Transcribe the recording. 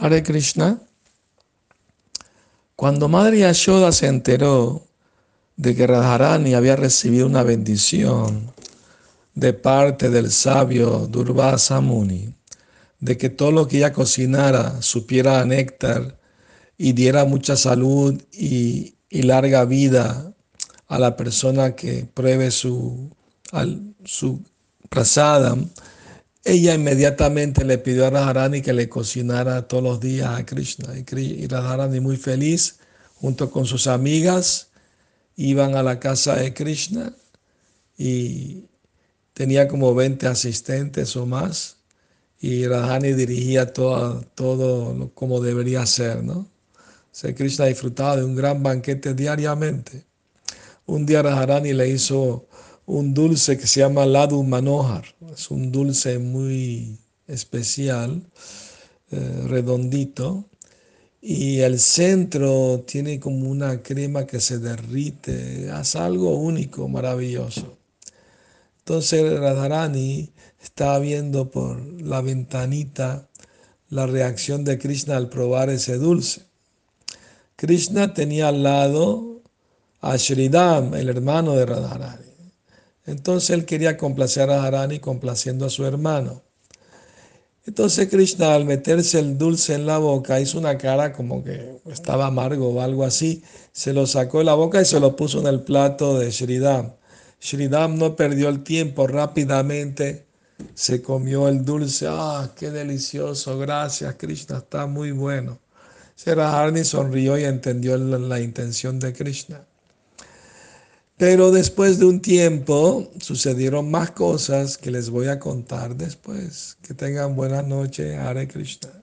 Hare Krishna. Cuando Madre Yashoda se enteró de que Radharani había recibido una bendición de parte del sabio Durvasa Muni, de que todo lo que ella cocinara supiera néctar y diera mucha salud y, larga vida a la persona que pruebe su, su prasadam, ella inmediatamente le pidió a Radharani que le cocinara todos los días a Krishna. Y Radharani muy feliz, junto con sus amigas, iban a la casa de Krishna y tenía como 20 asistentes o más. Y Radharani dirigía todo, como debería ser, ¿no? Krishna disfrutaba de un gran banquete diariamente. Un día Radharani le hizo un dulce que se llama Ladu Manohar. Es un dulce muy especial, eh, redondito. Y el centro tiene como una crema que se derrite. Es algo único, maravilloso. Entonces Radharani estaba viendo por la ventanita la reacción de Krishna al probar ese dulce. Krishna tenía al lado a Shridam, el hermano de Radharani. Entonces él quería complacer a Harani complaciendo a su hermano. Entonces Krishna al meterse el dulce en la boca hizo una cara como que estaba amargo o algo así. Se lo sacó de la boca y se lo puso en el plato de Shridam. Shridam no perdió el tiempo, rápidamente se comió el dulce. ¡Ah, qué delicioso! Gracias Krishna, está muy bueno. Harani sonrió y entendió la intención de Krishna. Pero después de un tiempo sucedieron más cosas que les voy a contar después. Que tengan buenas noches. Hare Krishna.